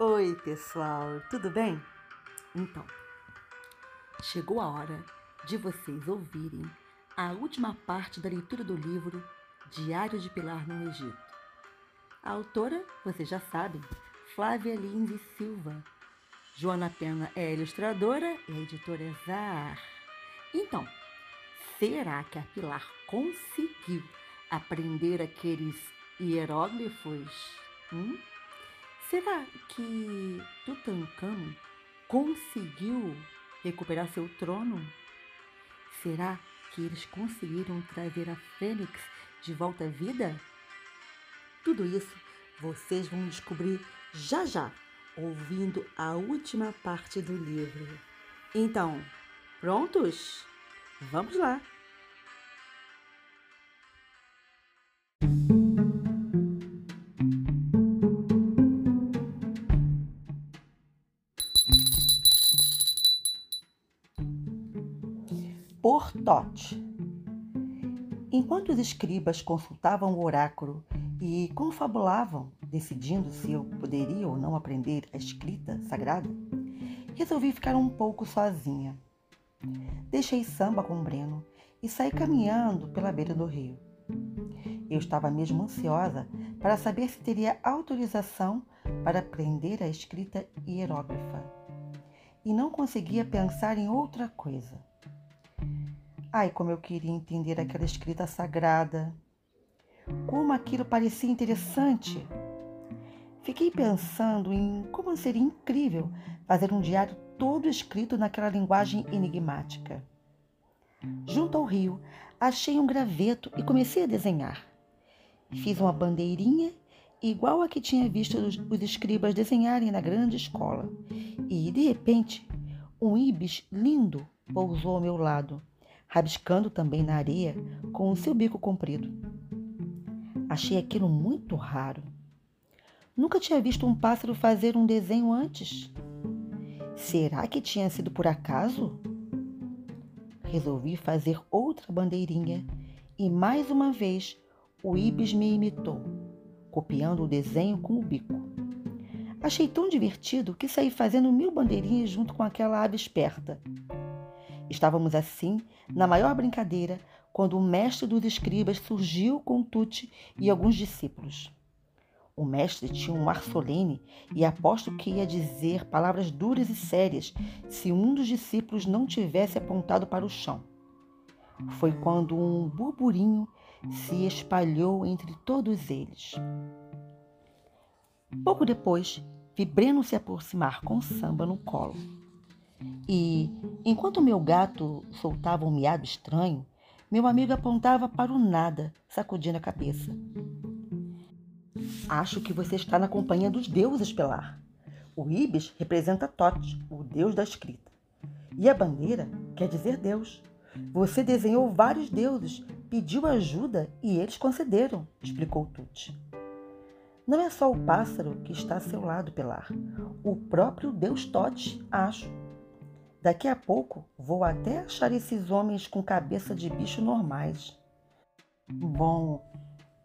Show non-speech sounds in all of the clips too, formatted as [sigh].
Oi, pessoal, tudo bem? Então, chegou a hora de vocês ouvirem a última parte da leitura do livro Diário de Pilar no Egito. A autora, vocês já sabem, Flávia Lins Silva. Joana Pena é ilustradora e a editora é Zahar. Então, será que a Pilar conseguiu aprender aqueles hieróglifos? Hum? Será que Tutankhamon conseguiu recuperar seu trono? Será que eles conseguiram trazer a Fênix de volta à vida? Tudo isso vocês vão descobrir já já, ouvindo a última parte do livro. Então, prontos? Vamos lá! Tote. Enquanto os escribas consultavam o oráculo e confabulavam, decidindo se eu poderia ou não aprender a escrita sagrada, resolvi ficar um pouco sozinha. Deixei samba com Breno e saí caminhando pela beira do rio. Eu estava mesmo ansiosa para saber se teria autorização para aprender a escrita hieróglifa. E não conseguia pensar em outra coisa. Ai, como eu queria entender aquela escrita sagrada. Como aquilo parecia interessante. Fiquei pensando em como seria incrível fazer um diário todo escrito naquela linguagem enigmática. Junto ao rio, achei um graveto e comecei a desenhar. Fiz uma bandeirinha igual a que tinha visto os, os escribas desenharem na grande escola. E, de repente, um ibis lindo pousou ao meu lado rabiscando também na areia com o seu bico comprido. Achei aquilo muito raro. Nunca tinha visto um pássaro fazer um desenho antes. Será que tinha sido por acaso? Resolvi fazer outra bandeirinha e mais uma vez o ibis me imitou, copiando o desenho com o bico. Achei tão divertido que saí fazendo mil bandeirinhas junto com aquela ave esperta. Estávamos assim na maior brincadeira quando o mestre dos escribas surgiu com Tuti e alguns discípulos. O mestre tinha um ar solene e aposto que ia dizer palavras duras e sérias se um dos discípulos não tivesse apontado para o chão. Foi quando um burburinho se espalhou entre todos eles. Pouco depois, vi Breno se aproximar com samba no colo. E, enquanto meu gato soltava um miado estranho, meu amigo apontava para o nada, sacudindo a cabeça. Acho que você está na companhia dos deuses, Pelar. O Ibis representa Tote, o deus da escrita. E a bandeira quer dizer Deus. Você desenhou vários deuses, pediu ajuda e eles concederam, explicou Tuti. Não é só o pássaro que está a seu lado, Pelar. O próprio deus Tote, acho. Daqui a pouco vou até achar esses homens com cabeça de bicho normais. Bom,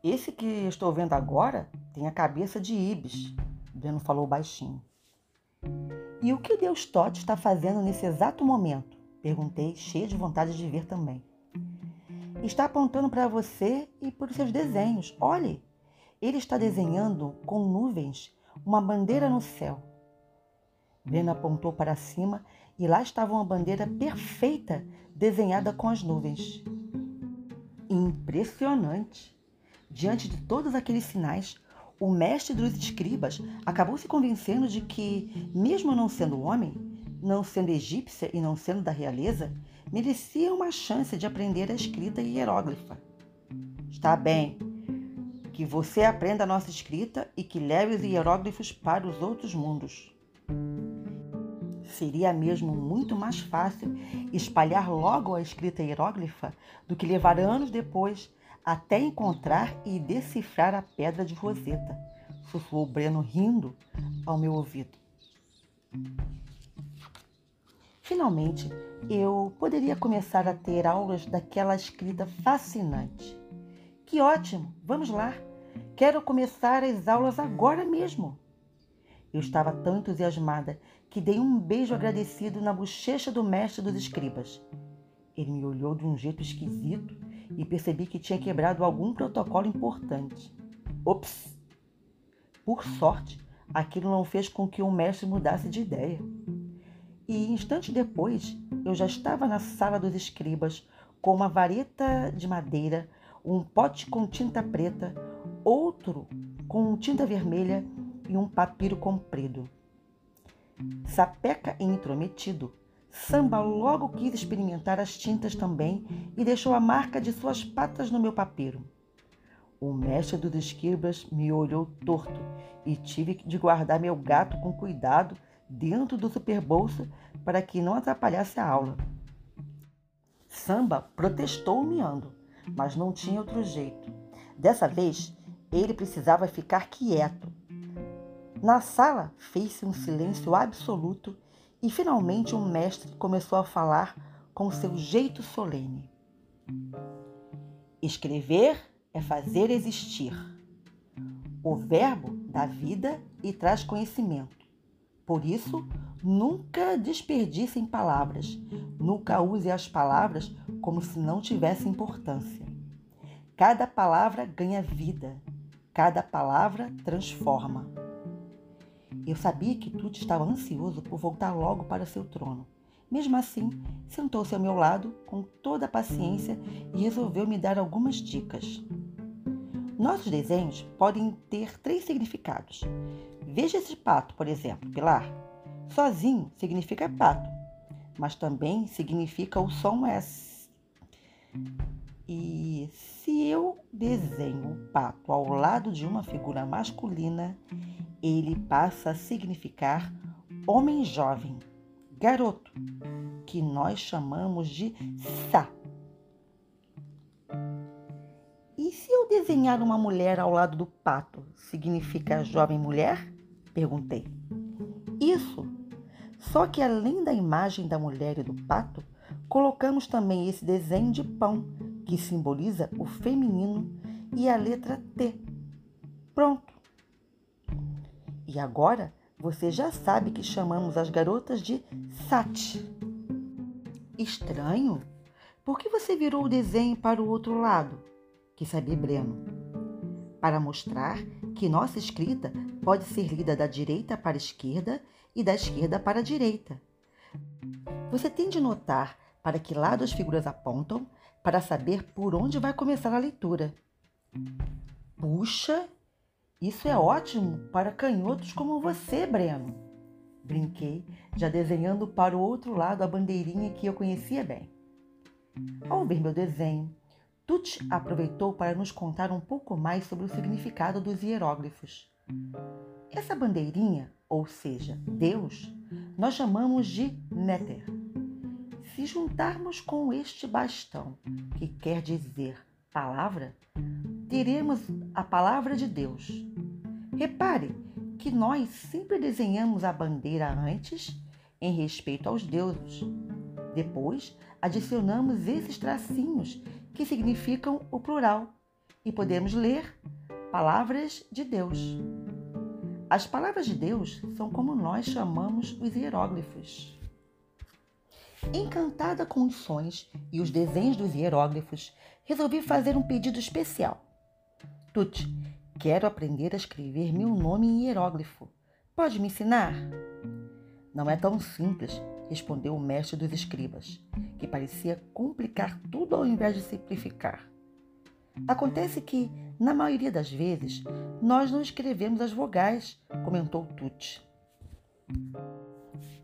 esse que estou vendo agora tem a cabeça de Ibis, Breno falou baixinho. E o que Deus Todd está fazendo nesse exato momento? Perguntei, cheia de vontade de ver também. Está apontando para você e para os seus desenhos. Olhe, ele está desenhando com nuvens uma bandeira no céu. Breno apontou para cima e lá estava uma bandeira perfeita desenhada com as nuvens. Impressionante! Diante de todos aqueles sinais, o mestre dos escribas acabou se convencendo de que, mesmo não sendo homem, não sendo egípcia e não sendo da realeza, merecia uma chance de aprender a escrita hieróglifa. Está bem, que você aprenda a nossa escrita e que leve os hieróglifos para os outros mundos. Seria mesmo muito mais fácil espalhar logo a escrita hieróglifa do que levar anos depois até encontrar e decifrar a pedra de Roseta, sussurrou Breno rindo ao meu ouvido. Finalmente, eu poderia começar a ter aulas daquela escrita fascinante. Que ótimo! Vamos lá! Quero começar as aulas agora mesmo! Eu estava tão entusiasmada que dei um beijo agradecido na bochecha do mestre dos escribas. Ele me olhou de um jeito esquisito e percebi que tinha quebrado algum protocolo importante. Ops! Por sorte, aquilo não fez com que o mestre mudasse de ideia. E instante depois, eu já estava na sala dos escribas com uma vareta de madeira, um pote com tinta preta, outro com tinta vermelha e um papiro comprido. Sapeca e intrometido, Samba logo quis experimentar as tintas também e deixou a marca de suas patas no meu papiro. O mestre dos escribas me olhou torto e tive de guardar meu gato com cuidado dentro do superbolso para que não atrapalhasse a aula. Samba protestou miando, mas não tinha outro jeito. Dessa vez, ele precisava ficar quieto. Na sala fez-se um silêncio absoluto e finalmente um mestre começou a falar com seu jeito solene. Escrever é fazer existir. O verbo dá vida e traz conhecimento. Por isso, nunca desperdicem palavras. Nunca use as palavras como se não tivessem importância. Cada palavra ganha vida. Cada palavra transforma. Eu sabia que Tuti estava ansioso por voltar logo para seu trono. Mesmo assim, sentou-se ao meu lado com toda a paciência e resolveu me dar algumas dicas. Nossos desenhos podem ter três significados. Veja esse pato, por exemplo, Pilar. Sozinho significa pato, mas também significa o som S. E se eu desenho o pato ao lado de uma figura masculina, ele passa a significar homem jovem, garoto, que nós chamamos de Sa. E se eu desenhar uma mulher ao lado do pato, significa jovem mulher? Perguntei. Isso. Só que além da imagem da mulher e do pato, colocamos também esse desenho de pão, que simboliza o feminino, e a letra T. Pronto. E agora você já sabe que chamamos as garotas de Sat. Estranho? Por que você virou o desenho para o outro lado? Quis saber Breno. Para mostrar que nossa escrita pode ser lida da direita para a esquerda e da esquerda para a direita. Você tem de notar para que lado as figuras apontam para saber por onde vai começar a leitura. Puxa, isso é ótimo para canhotos como você, Breno. Brinquei, já desenhando para o outro lado a bandeirinha que eu conhecia bem. Ao ver meu desenho, Tuti aproveitou para nos contar um pouco mais sobre o significado dos hieróglifos. Essa bandeirinha, ou seja, Deus, nós chamamos de Néter. Se juntarmos com este bastão, que quer dizer palavra, teremos a palavra de Deus. Repare que nós sempre desenhamos a bandeira antes em respeito aos deuses. Depois, adicionamos esses tracinhos que significam o plural e podemos ler palavras de Deus. As palavras de Deus são como nós chamamos os hieróglifos. Encantada com os sons e os desenhos dos hieróglifos, resolvi fazer um pedido especial. Tuti, quero aprender a escrever meu nome em hieróglifo. Pode me ensinar? Não é tão simples, respondeu o mestre dos escribas, que parecia complicar tudo ao invés de simplificar. Acontece que, na maioria das vezes, nós não escrevemos as vogais, comentou Tuti.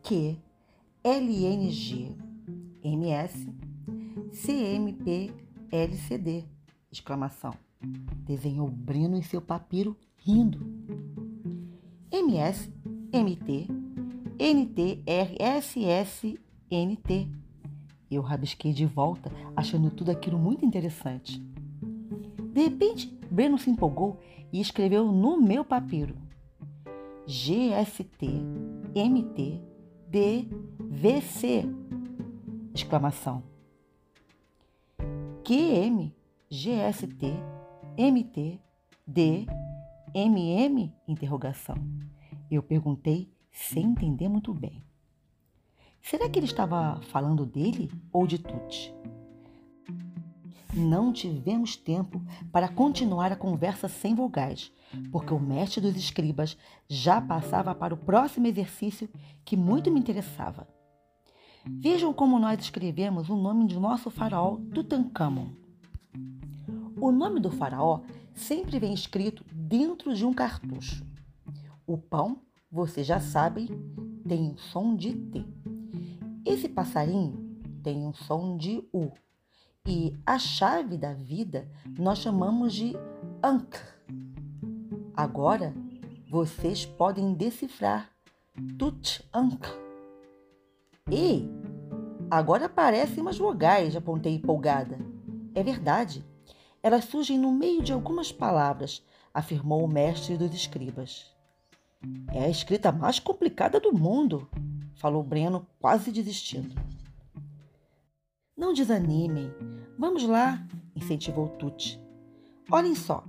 Q, LNG, MS, CMP, LCD, exclamação. Desenhou Breno em seu papiro, rindo. MS, MT, NT, RSS, NT. Eu rabisquei de volta, achando tudo aquilo muito interessante. De repente, Breno se empolgou e escreveu no meu papiro: GST, MT, DVC! Exclamação. QM, GST, MT, D, MM? Interrogação. Eu perguntei sem entender muito bem. Será que ele estava falando dele ou de Tuti? Não tivemos tempo para continuar a conversa sem vogais, porque o mestre dos escribas já passava para o próximo exercício que muito me interessava. Vejam como nós escrevemos o nome de nosso faraó Tutankhamon. O nome do faraó sempre vem escrito dentro de um cartucho. O pão, vocês já sabem, tem um som de T. Esse passarinho tem um som de U. E a chave da vida nós chamamos de Ankh. Agora vocês podem decifrar Tut Ankh. Ei, agora aparecem umas vogais, apontei empolgada. É verdade. Elas surgem no meio de algumas palavras, afirmou o mestre dos escribas. É a escrita mais complicada do mundo, falou Breno, quase desistindo. Não desanimem. Vamos lá, incentivou Tuti. Olhem só,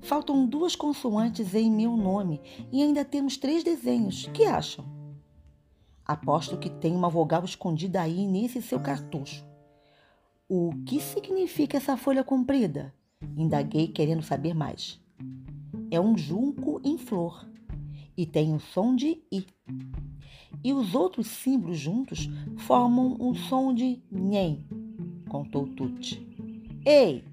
faltam duas consoantes em meu nome e ainda temos três desenhos. Que acham? Aposto que tem uma vogal escondida aí nesse seu cartucho. O que significa essa folha comprida? Indaguei, querendo saber mais. É um junco em flor e tem o um som de I. E os outros símbolos juntos formam um som de Nhem, contou Tuti. Ei,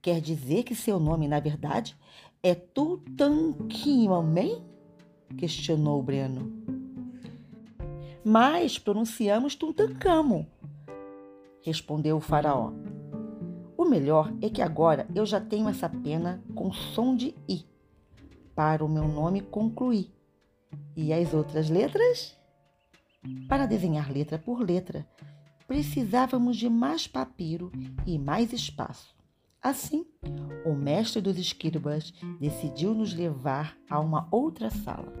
quer dizer que seu nome, na verdade, é Tutankhamon? questionou Breno. Mas pronunciamos Tutankhamon, respondeu o faraó. O melhor é que agora eu já tenho essa pena com som de I para o meu nome concluir. E as outras letras? Para desenhar letra por letra, precisávamos de mais papiro e mais espaço. Assim, o mestre dos escribas decidiu nos levar a uma outra sala.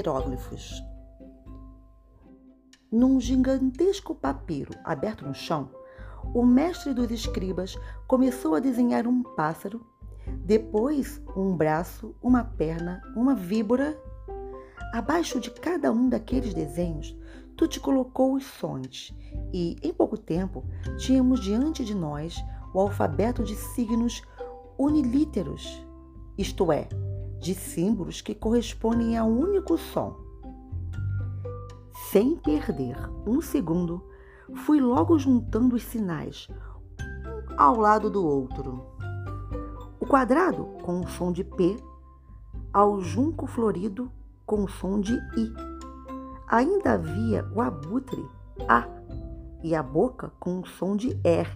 Hieróglifos. Num gigantesco papiro aberto no chão, o mestre dos escribas começou a desenhar um pássaro, depois um braço, uma perna, uma víbora. Abaixo de cada um daqueles desenhos, Tuti colocou os sons e, em pouco tempo, tínhamos diante de nós o alfabeto de signos unilíteros, isto é, de símbolos que correspondem a um único som. Sem perder um segundo, fui logo juntando os sinais, um ao lado do outro. O quadrado com o som de P, ao junco florido com o som de I. Ainda havia o abutre A e a boca com o som de R.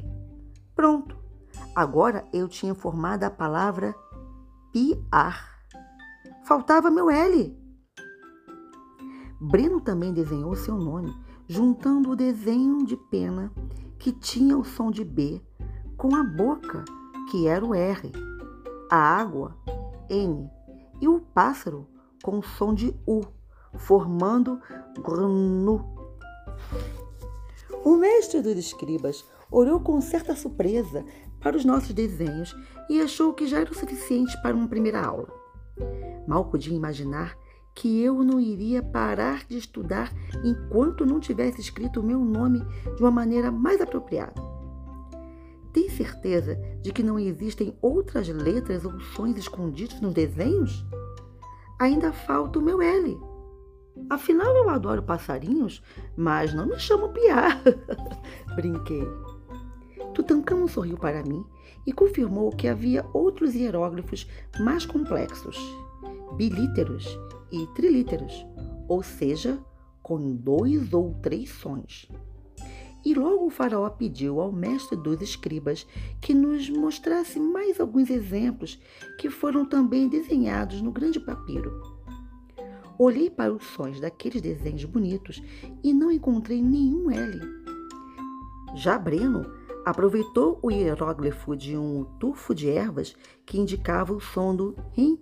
Pronto! Agora eu tinha formado a palavra piar. Faltava meu L. Breno também desenhou seu nome, juntando o desenho de pena, que tinha o som de B, com a boca, que era o R, a água, N, e o pássaro, com o som de U, formando GNU. O mestre dos escribas olhou com certa surpresa para os nossos desenhos e achou que já era o suficiente para uma primeira aula. Mal podia imaginar que eu não iria parar de estudar enquanto não tivesse escrito o meu nome de uma maneira mais apropriada. Tem certeza de que não existem outras letras ou sons escondidos nos desenhos? Ainda falta o meu L. Afinal, eu adoro passarinhos, mas não me chamo Piá. [laughs] Brinquei. Tutankhamon sorriu para mim e confirmou que havia outros hieróglifos mais complexos bilíteros e trilíteros, ou seja, com dois ou três sons. E logo o faraó pediu ao mestre dos escribas que nos mostrasse mais alguns exemplos que foram também desenhados no grande papiro. Olhei para os sons daqueles desenhos bonitos e não encontrei nenhum L. Já Breno aproveitou o hieróglifo de um tufo de ervas que indicava o som do rim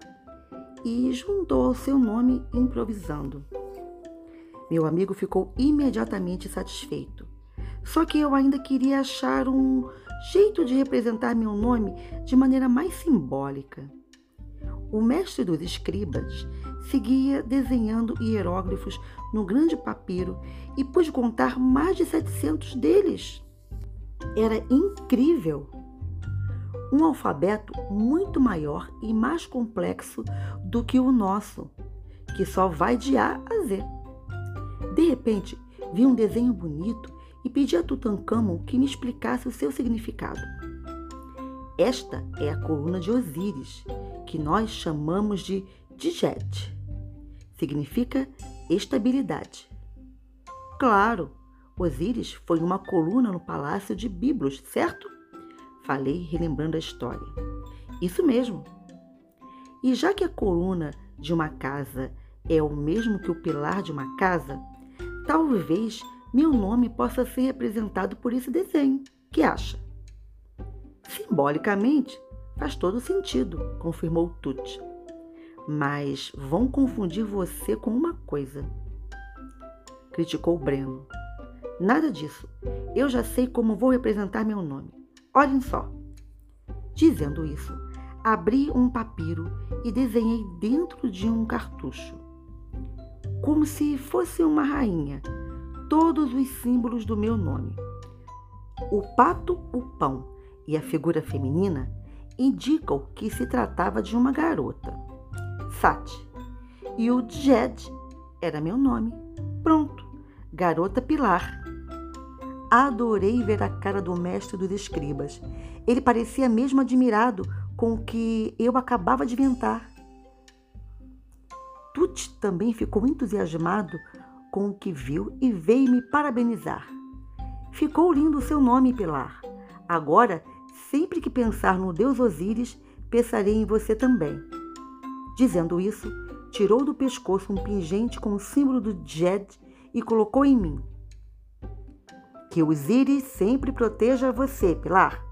e juntou ao seu nome improvisando. Meu amigo ficou imediatamente satisfeito. Só que eu ainda queria achar um jeito de representar meu nome de maneira mais simbólica. O mestre dos escribas seguia desenhando hieróglifos no grande papiro e pude contar mais de 700 deles. Era incrível! Um alfabeto muito maior e mais complexo do que o nosso, que só vai de A a Z. De repente, vi um desenho bonito e pedi a Tutankhamon que me explicasse o seu significado. Esta é a coluna de Osíris, que nós chamamos de Djet. Significa estabilidade. Claro, Osíris foi uma coluna no palácio de Biblos, certo? Falei relembrando a história. Isso mesmo. E já que a coluna de uma casa é o mesmo que o pilar de uma casa, talvez meu nome possa ser representado por esse desenho. Que acha? Simbolicamente, faz todo sentido, confirmou Tut. Mas vão confundir você com uma coisa. Criticou Breno. Nada disso. Eu já sei como vou representar meu nome. Olhem só. Dizendo isso, abri um papiro e desenhei dentro de um cartucho, como se fosse uma rainha, todos os símbolos do meu nome. O pato, o pão e a figura feminina indicam que se tratava de uma garota, Sati. E o Jed era meu nome. Pronto, garota Pilar. Adorei ver a cara do mestre dos escribas. Ele parecia mesmo admirado com o que eu acabava de inventar. Tut também ficou entusiasmado com o que viu e veio me parabenizar. Ficou lindo o seu nome, Pilar. Agora, sempre que pensar no deus Osíris, pensarei em você também. Dizendo isso, tirou do pescoço um pingente com o símbolo do Jed e colocou em mim. Que Osíris sempre proteja você, Pilar.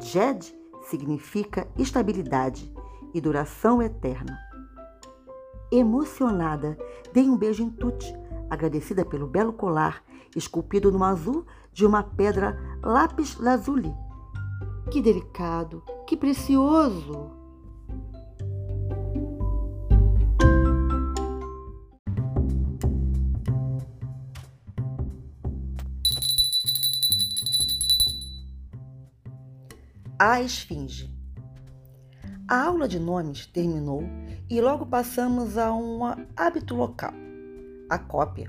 Jed significa estabilidade e duração eterna. Emocionada, dei um beijo em Tut, agradecida pelo belo colar esculpido no azul de uma pedra lápis lazuli. Que delicado, que precioso! A Esfinge. A aula de nomes terminou e logo passamos a um hábito local, a cópia.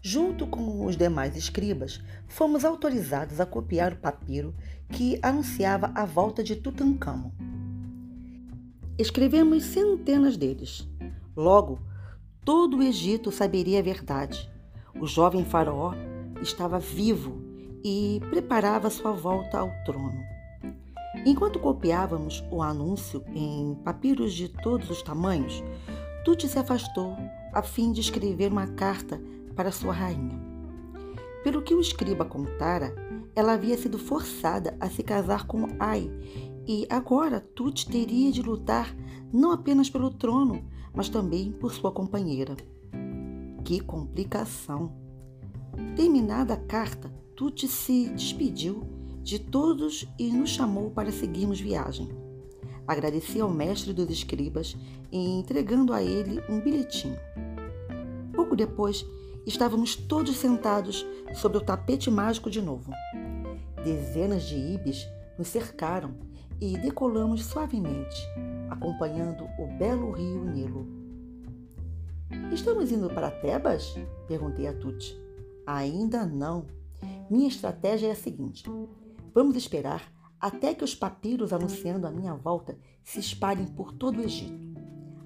Junto com os demais escribas, fomos autorizados a copiar o papiro que anunciava a volta de Tutankhamon. Escrevemos centenas deles. Logo, todo o Egito saberia a verdade. O jovem faraó estava vivo e preparava sua volta ao trono. Enquanto copiávamos o anúncio em papiros de todos os tamanhos, Tuti se afastou a fim de escrever uma carta para sua rainha. Pelo que o escriba contara, ela havia sido forçada a se casar com Ai e agora Tuti teria de lutar não apenas pelo trono, mas também por sua companheira. Que complicação! Terminada a carta, Tuti se despediu de todos e nos chamou para seguirmos viagem. Agradeci ao mestre dos escribas e entregando a ele um bilhetinho. Pouco depois, estávamos todos sentados sobre o tapete mágico de novo. Dezenas de ibis nos cercaram e decolamos suavemente, acompanhando o belo rio Nilo. Estamos indo para Tebas? Perguntei a Tuti. Ainda não. Minha estratégia é a seguinte: Vamos esperar até que os papiros anunciando a minha volta se espalhem por todo o Egito.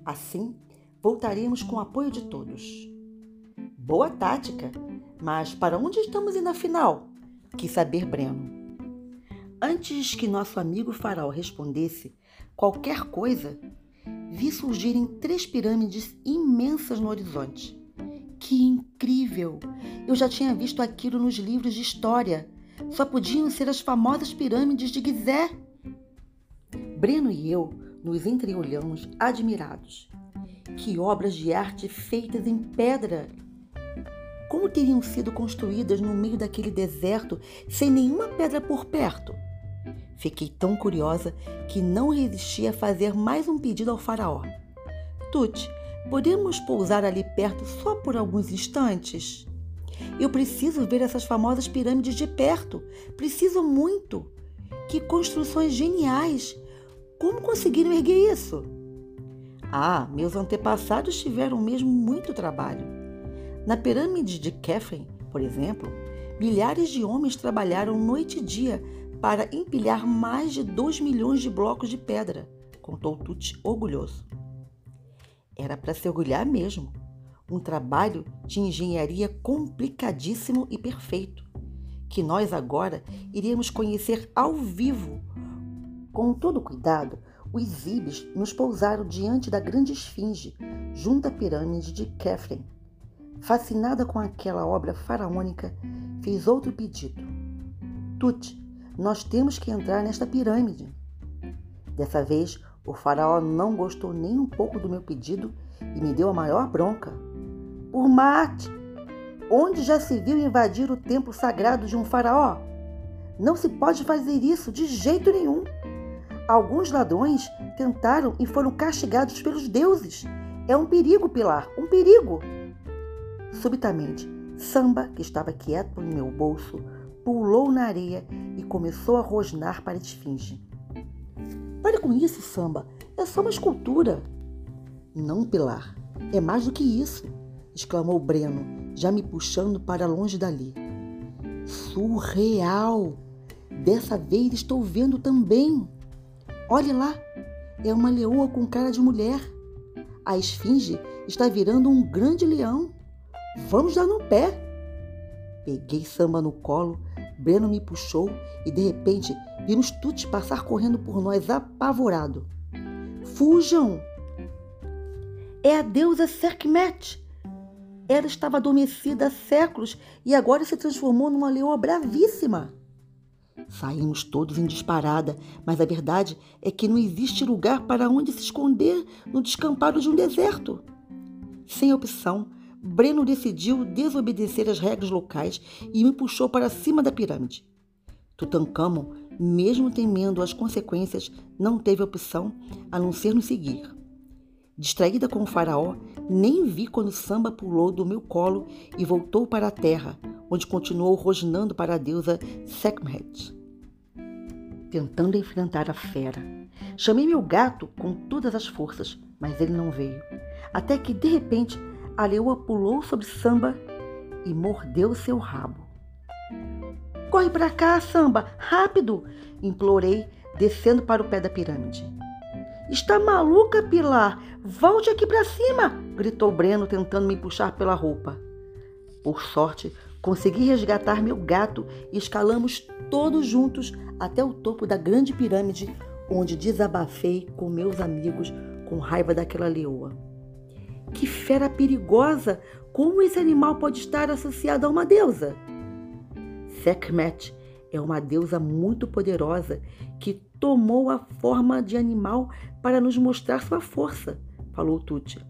Assim, voltaremos com o apoio de todos. Boa tática, mas para onde estamos indo afinal? Quis saber Breno. Antes que nosso amigo faraó respondesse qualquer coisa, vi surgirem três pirâmides imensas no horizonte. Que incrível! Eu já tinha visto aquilo nos livros de história só podiam ser as famosas pirâmides de Gizé. Breno e eu nos entreolhamos admirados. Que obras de arte feitas em pedra! como teriam sido construídas no meio daquele deserto sem nenhuma pedra por perto? Fiquei tão curiosa que não resisti a fazer mais um pedido ao faraó. Tut, podemos pousar ali perto só por alguns instantes? Eu preciso ver essas famosas pirâmides de perto. Preciso muito. Que construções geniais! Como conseguiram erguer isso? Ah, meus antepassados tiveram mesmo muito trabalho. Na pirâmide de Kefren, por exemplo, milhares de homens trabalharam noite e dia para empilhar mais de 2 milhões de blocos de pedra, contou Tut orgulhoso. Era para se orgulhar mesmo. Um trabalho de engenharia complicadíssimo e perfeito, que nós agora iríamos conhecer ao vivo. Com todo cuidado, os ibis nos pousaram diante da grande esfinge, junto à pirâmide de Kefren. Fascinada com aquela obra faraônica, fez outro pedido. Tut, nós temos que entrar nesta pirâmide. Dessa vez, o faraó não gostou nem um pouco do meu pedido e me deu a maior bronca. Por mate! Onde já se viu invadir o templo sagrado de um faraó? Não se pode fazer isso de jeito nenhum. Alguns ladrões tentaram e foram castigados pelos deuses. É um perigo, Pilar, um perigo. Subitamente, Samba, que estava quieto em meu bolso, pulou na areia e começou a rosnar para a esfinge. Pare com isso, Samba. É só uma escultura. Não, Pilar. É mais do que isso, exclamou Breno, já me puxando para longe dali. Surreal! Dessa vez estou vendo também. Olhe lá, é uma leoa com cara de mulher. A esfinge está virando um grande leão. Vamos dar no pé. Peguei samba no colo, Breno me puxou e de repente vimos Tuti passar correndo por nós apavorado. Fujam! É a deusa Serkmet. Ela estava adormecida há séculos e agora se transformou numa leoa bravíssima. Saímos todos em disparada, mas a verdade é que não existe lugar para onde se esconder no descampado de um deserto. Sem opção, Breno decidiu desobedecer as regras locais e me puxou para cima da pirâmide. Tutankhamon, mesmo temendo as consequências, não teve opção a não ser nos seguir. Distraída com o faraó, nem vi quando Samba pulou do meu colo e voltou para a terra, onde continuou rosnando para a deusa Sekhmet, tentando enfrentar a fera. Chamei meu gato com todas as forças, mas ele não veio. Até que, de repente, a leoa pulou sobre Samba e mordeu seu rabo. Corre para cá, Samba, rápido! implorei, descendo para o pé da pirâmide. Está maluca, Pilar? Volte aqui para cima! gritou Breno, tentando me puxar pela roupa. Por sorte, consegui resgatar meu gato e escalamos todos juntos até o topo da grande pirâmide, onde desabafei com meus amigos com raiva daquela leoa. Que fera perigosa! Como esse animal pode estar associado a uma deusa? Sekhmet é uma deusa muito poderosa que tomou a forma de animal para nos mostrar sua força, falou Tuti.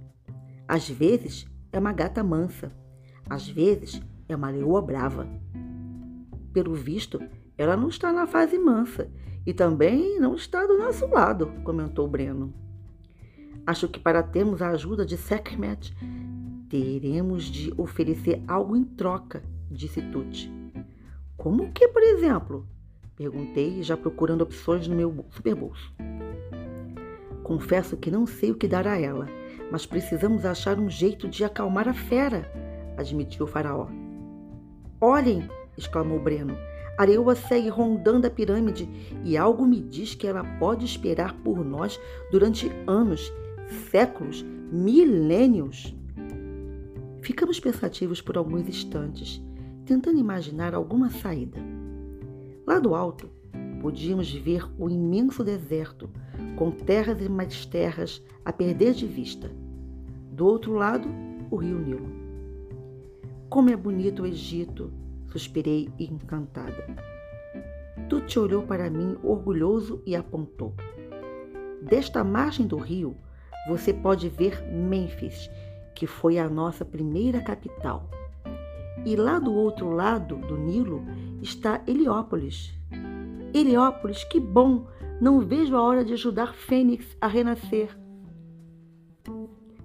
Às vezes é uma gata mansa, às vezes é uma leoa brava. Pelo visto, ela não está na fase mansa e também não está do nosso lado, comentou Breno. Acho que para termos a ajuda de Sekhmet, teremos de oferecer algo em troca, disse Tuti. Como que, por exemplo? Perguntei, já procurando opções no meu superbolso. Confesso que não sei o que dar a ela, mas precisamos achar um jeito de acalmar a fera, admitiu o faraó. Olhem! exclamou Breno. A leoa segue rondando a pirâmide e algo me diz que ela pode esperar por nós durante anos, séculos, milênios. Ficamos pensativos por alguns instantes, tentando imaginar alguma saída. Lá do alto, podíamos ver o imenso deserto, com terras e mais terras a perder de vista. Do outro lado, o rio Nilo. Como é bonito o Egito, suspirei encantada. Tuti olhou para mim orgulhoso e apontou. Desta margem do rio, você pode ver Mênfis, que foi a nossa primeira capital. E lá do outro lado do Nilo está Heliópolis. Heliópolis, que bom! Não vejo a hora de ajudar Fênix a renascer.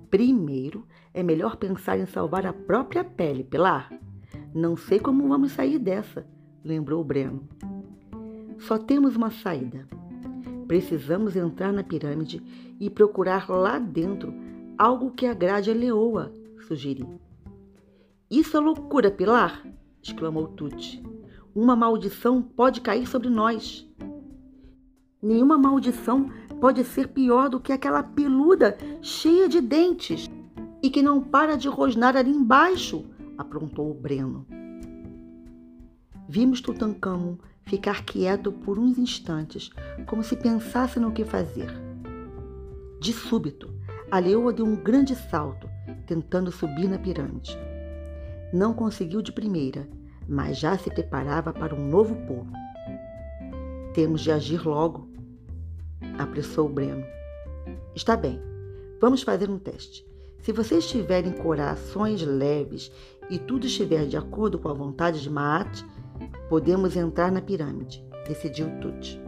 Primeiro, é melhor pensar em salvar a própria pele, Pilar. Não sei como vamos sair dessa, lembrou Breno. Só temos uma saída. Precisamos entrar na pirâmide e procurar lá dentro algo que agrade a leoa, sugeri. Isso é loucura, Pilar! exclamou Tuti. Uma maldição pode cair sobre nós. Nenhuma maldição pode ser pior do que aquela peluda cheia de dentes e que não para de rosnar ali embaixo, aprontou o Breno. Vimos Tutankhamon ficar quieto por uns instantes, como se pensasse no que fazer. De súbito, a leoa deu um grande salto, tentando subir na pirâmide. Não conseguiu de primeira, mas já se preparava para um novo pulo. Temos de agir logo, apressou Breno. Está bem, vamos fazer um teste. Se vocês tiverem corações leves e tudo estiver de acordo com a vontade de Maat, podemos entrar na pirâmide, decidiu Tut.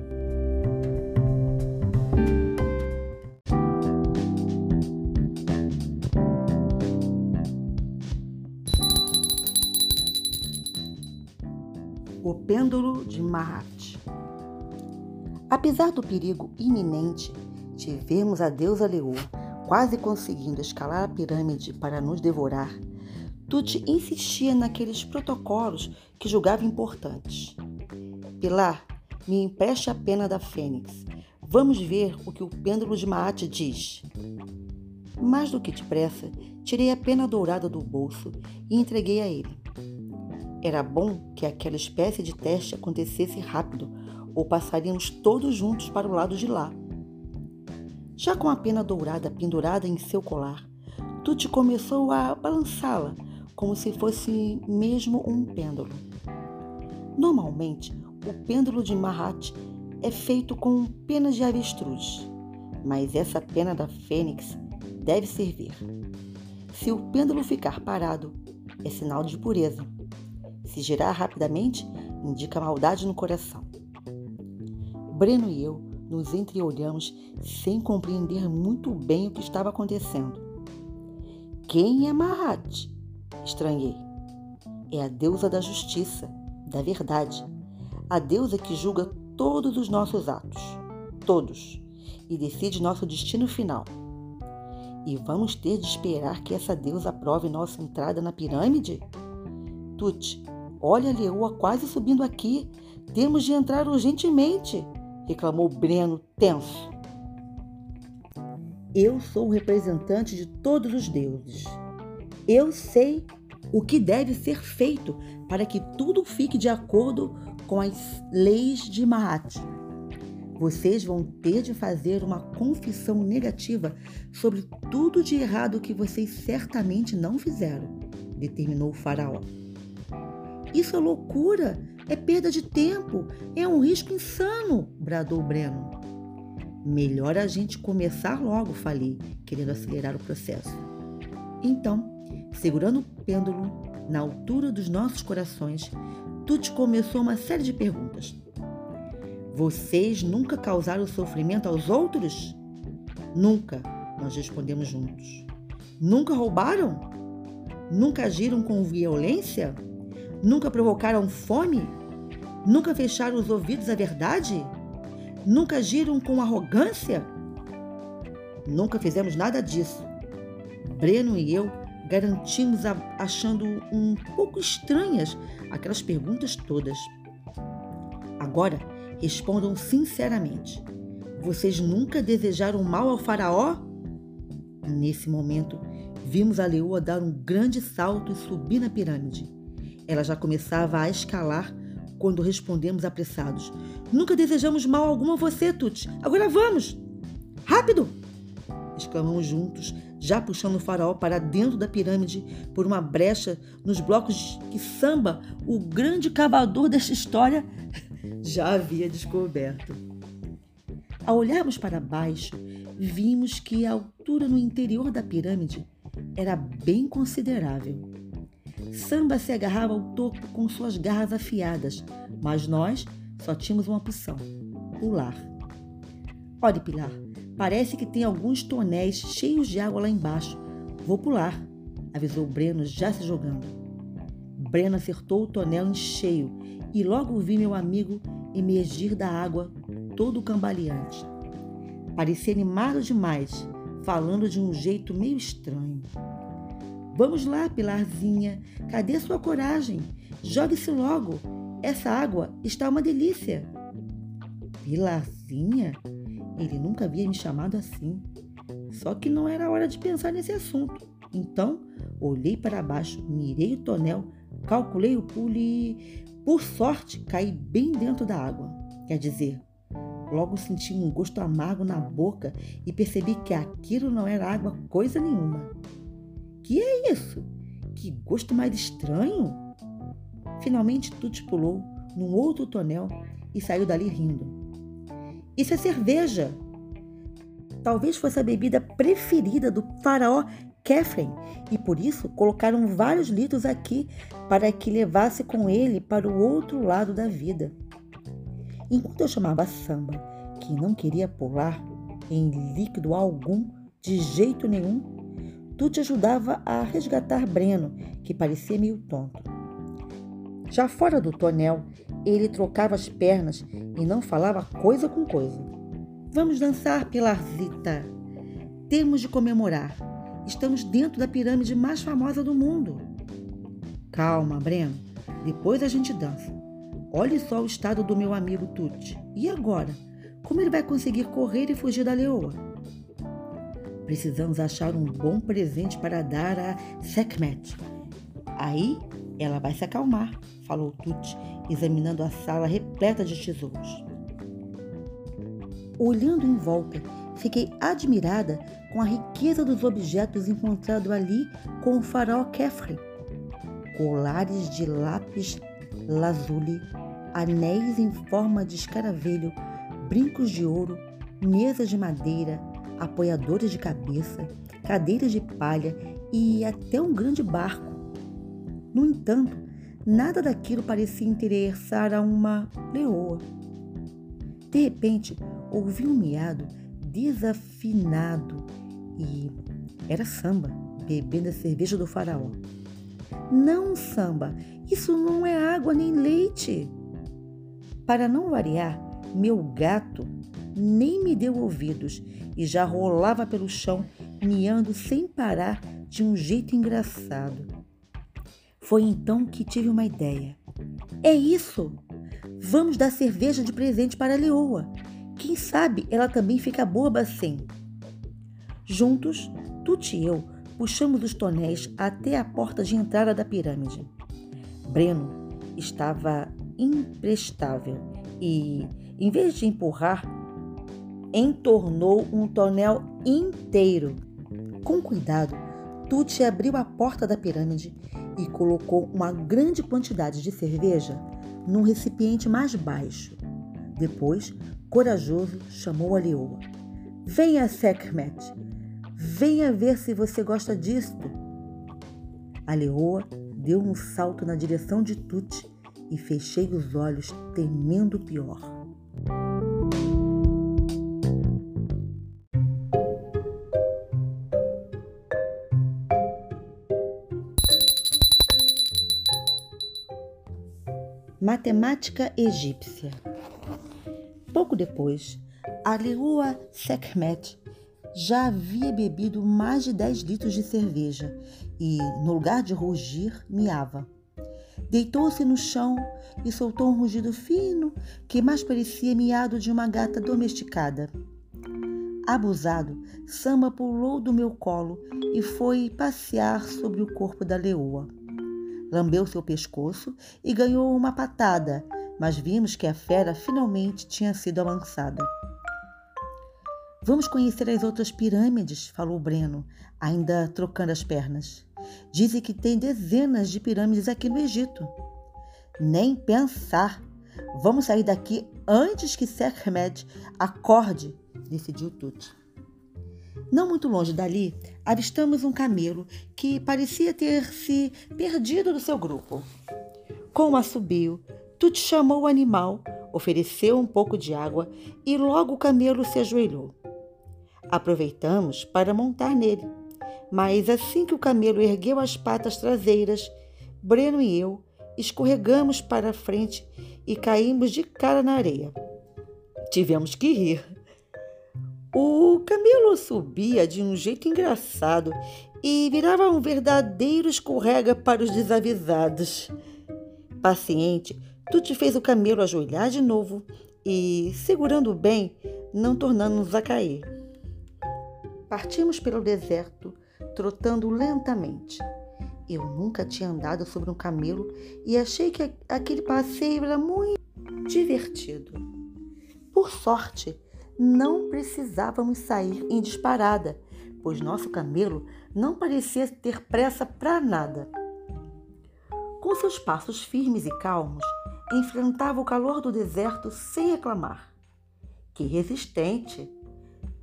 Pêndulo de Maat. Apesar do perigo iminente, tivemos a deusa Leoa quase conseguindo escalar a pirâmide para nos devorar. Tuti insistia naqueles protocolos que julgava importantes. Pilar, me empreste a pena da Fênix. Vamos ver o que o pêndulo de Maat diz. Mais do que depressa, tirei a pena dourada do bolso e entreguei a ele. Era bom que aquela espécie de teste acontecesse rápido, ou passaríamos todos juntos para o lado de lá. Já com a pena dourada pendurada em seu colar, Tuti começou a balançá-la, como se fosse mesmo um pêndulo. Normalmente, o pêndulo de Mahat é feito com penas de avestruz, mas essa pena da fênix deve servir. Se o pêndulo ficar parado, é sinal de pureza. Se girar rapidamente, indica maldade no coração. Breno e eu nos entreolhamos sem compreender muito bem o que estava acontecendo. Quem é Mahat? Estranhei. É a deusa da justiça, da verdade, a deusa que julga todos os nossos atos, todos, e decide nosso destino final. E vamos ter de esperar que essa deusa aprove nossa entrada na pirâmide? Tut, olha a leoa quase subindo aqui. Temos de entrar urgentemente, reclamou Breno, tenso. Eu sou o representante de todos os deuses. Eu sei o que deve ser feito para que tudo fique de acordo com as leis de Mahat. Vocês vão ter de fazer uma confissão negativa sobre tudo de errado que vocês certamente não fizeram, determinou o faraó. Isso é loucura, é perda de tempo, é um risco insano, bradou Breno. Melhor a gente começar logo, falei, querendo acelerar o processo. Então, segurando o pêndulo na altura dos nossos corações, Tuti começou uma série de perguntas. Vocês nunca causaram sofrimento aos outros? Nunca, nós respondemos juntos. Nunca roubaram? Nunca agiram com violência? Nunca provocaram fome? Nunca fecharam os ouvidos à verdade? Nunca agiram com arrogância? Nunca fizemos nada disso. Breno e eu garantimos achando um pouco estranhas aquelas perguntas todas. Agora, respondam sinceramente. Vocês nunca desejaram mal ao faraó? Nesse momento, vimos a leoa dar um grande salto e subir na pirâmide. Ela já começava a escalar quando respondemos apressados. Nunca desejamos mal algum a você, Tuts. Agora vamos! Rápido! exclamamos juntos, já puxando o faraó para dentro da pirâmide por uma brecha nos blocos que Samba, o grande cavador desta história, [laughs] já havia descoberto. Ao olharmos para baixo, vimos que a altura no interior da pirâmide era bem considerável. Samba se agarrava ao topo com suas garras afiadas, mas nós só tínhamos uma opção: pular. Olhe, Pilar, parece que tem alguns tonéis cheios de água lá embaixo. Vou pular, avisou Breno, já se jogando. Breno acertou o tonel em cheio e logo vi meu amigo emergir da água todo cambaleante. Parecia animado demais, falando de um jeito meio estranho. Vamos lá, Pilarzinha, cadê sua coragem? Jogue-se logo. Essa água está uma delícia. Pilarzinha? Ele nunca havia me chamado assim. Só que não era hora de pensar nesse assunto. Então, olhei para baixo, mirei o tonel, calculei o pulo e, por sorte, caí bem dentro da água. Quer dizer, logo senti um gosto amargo na boca e percebi que aquilo não era água coisa nenhuma. Que é isso? Que gosto mais estranho! Finalmente Tuti pulou num outro tonel e saiu dali rindo. Isso é cerveja. Talvez fosse a bebida preferida do faraó Kefren e por isso colocaram vários litros aqui para que levasse com ele para o outro lado da vida. Enquanto eu chamava Samba, que não queria pular em líquido algum, de jeito nenhum, tu te ajudava a resgatar Breno, que parecia meio tonto. Já fora do tonel, ele trocava as pernas e não falava coisa com coisa. Vamos dançar, Pilarzita. Temos de comemorar. Estamos dentro da pirâmide mais famosa do mundo. Calma, Breno. Depois a gente dança. Olhe só o estado do meu amigo Tuti. E agora? Como ele vai conseguir correr e fugir da leoa? Precisamos achar um bom presente para dar a Sekhmet. Aí ela vai se acalmar, falou Tuti, examinando a sala repleta de tesouros. Olhando em volta, fiquei admirada com a riqueza dos objetos encontrados ali com o faraó Kefri. Colares de lápis lazuli, anéis em forma de escaravelho, brincos de ouro, mesas de madeira, apoiadores de cabeça, cadeiras de palha e até um grande barco no entanto, nada daquilo parecia interessar a uma leoa. De repente, ouvi um miado desafinado e era samba, bebendo a cerveja do faraó. Não, samba, isso não é água nem leite. Para não variar, meu gato nem me deu ouvidos e já rolava pelo chão, miando sem parar de um jeito engraçado. Foi então que tive uma ideia. É isso! Vamos dar cerveja de presente para a leoa. Quem sabe ela também fica boba assim. Juntos, Tuti e eu puxamos os tonéis até a porta de entrada da pirâmide. Breno estava imprestável e, em vez de empurrar, entornou um tonel inteiro. Com cuidado, Tuti abriu a porta da pirâmide e colocou uma grande quantidade de cerveja num recipiente mais baixo. Depois, corajoso, chamou a leoa. Venha, Sekhmet. Venha ver se você gosta disto. A leoa deu um salto na direção de Tut e fechei os olhos, temendo o pior. Matemática egípcia. Pouco depois, a leoa Sekhmet já havia bebido mais de 10 litros de cerveja e, no lugar de rugir, miava. Deitou-se no chão e soltou um rugido fino que mais parecia miado de uma gata domesticada. Abusado, Samba pulou do meu colo e foi passear sobre o corpo da leoa lambeu seu pescoço e ganhou uma patada, mas vimos que a fera finalmente tinha sido amansada. Vamos conhecer as outras pirâmides, falou Breno, ainda trocando as pernas. Dizem que tem dezenas de pirâmides aqui no Egito. Nem pensar. Vamos sair daqui antes que Sekhmet acorde, decidiu Tut. Não muito longe dali avistamos um camelo que parecia ter se perdido do seu grupo. Com o assobio, Tut chamou o animal, ofereceu um pouco de água e logo o camelo se ajoelhou. Aproveitamos para montar nele, mas assim que o camelo ergueu as patas traseiras, Breno e eu escorregamos para a frente e caímos de cara na areia. Tivemos que rir. O camelo subia de um jeito engraçado e virava um verdadeiro escorrega para os desavisados. Paciente, Tuti fez o camelo ajoelhar de novo e, segurando bem, não tornando-nos a cair. Partimos pelo deserto, trotando lentamente. Eu nunca tinha andado sobre um camelo e achei que aquele passeio era muito divertido. Por sorte, não precisávamos sair em disparada, pois nosso camelo não parecia ter pressa para nada. Com seus passos firmes e calmos, enfrentava o calor do deserto sem reclamar. Que resistente!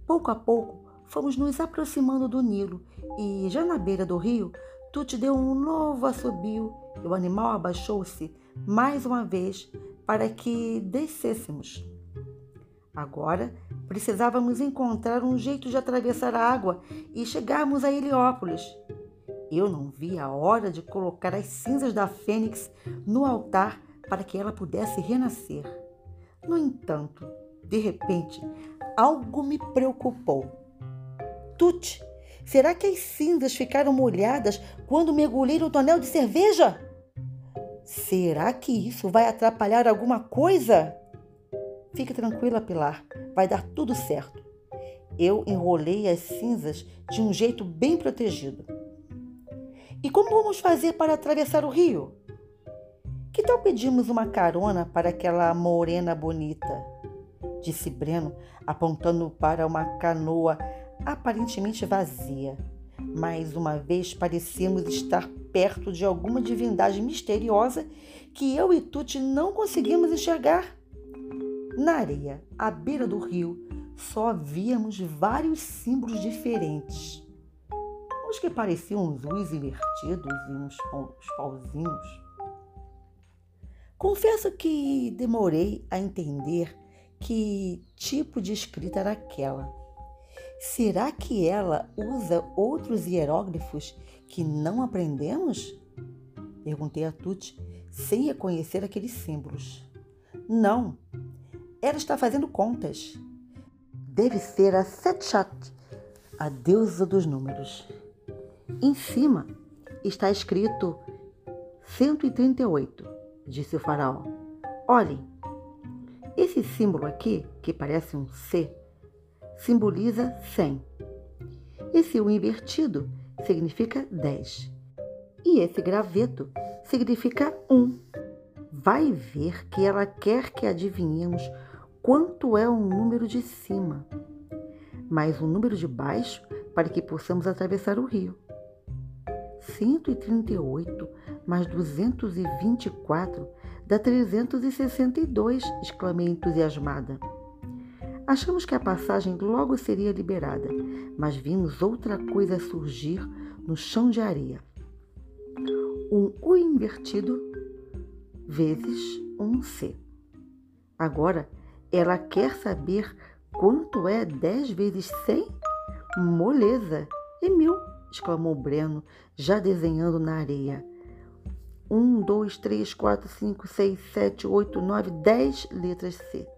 Pouco a pouco, fomos nos aproximando do Nilo e, já na beira do rio, Tuti deu um novo assobio e o animal abaixou-se mais uma vez para que descêssemos. Agora precisávamos encontrar um jeito de atravessar a água e chegarmos a Heliópolis. Eu não vi a hora de colocar as cinzas da fênix no altar para que ela pudesse renascer. No entanto, de repente, algo me preocupou. Tut, será que as cinzas ficaram molhadas quando mergulhei no tonel de cerveja? Será que isso vai atrapalhar alguma coisa? Fique tranquila, Pilar, vai dar tudo certo. Eu enrolei as cinzas de um jeito bem protegido. E como vamos fazer para atravessar o rio? Que tal pedimos uma carona para aquela morena bonita? Disse Breno, apontando para uma canoa aparentemente vazia. Mais uma vez parecíamos estar perto de alguma divindade misteriosa que eu e Tuti não conseguimos enxergar. Na areia, à beira do rio, só víamos vários símbolos diferentes. Uns que pareciam uns U's invertidos e uns, uns pauzinhos. Confesso que demorei a entender que tipo de escrita era aquela. Será que ela usa outros hieróglifos que não aprendemos? Perguntei a Tuti, sem reconhecer aqueles símbolos. Não, ela está fazendo contas. Deve ser a Setchat, a deusa dos números. Em cima está escrito 138, disse o faraó. Olhem, esse símbolo aqui, que parece um C, simboliza 100. Esse U invertido significa 10. E esse graveto significa 1. Vai ver que ela quer que adivinhemos quanto é um número de cima, mais um número de baixo para que possamos atravessar o rio. 138 mais 224 dá 362, exclamei entusiasmada. Achamos que a passagem logo seria liberada, mas vimos outra coisa surgir no chão de areia. Um U invertido vezes um C. Agora ela quer saber quanto é 10 vezes 100? Moleza! E mil! exclamou Breno, já desenhando na areia. Um, dois, três, quatro, cinco, seis, sete, oito, nove, dez letras C.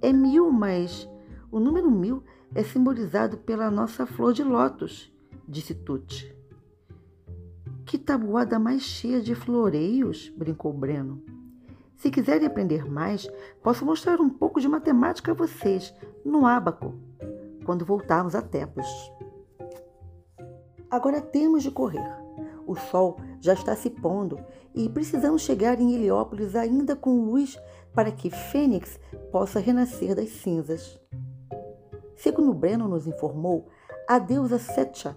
É mil, mas o número mil é simbolizado pela nossa flor de lótus, disse Tuti. Que tabuada mais cheia de floreios, brincou Breno. Se quiserem aprender mais, posso mostrar um pouco de matemática a vocês no ábaco, quando voltarmos a Tebos. Agora temos de correr. O sol já está se pondo e precisamos chegar em Heliópolis ainda com luz para que Fênix possa renascer das cinzas. Segundo Breno nos informou, a deusa Setchat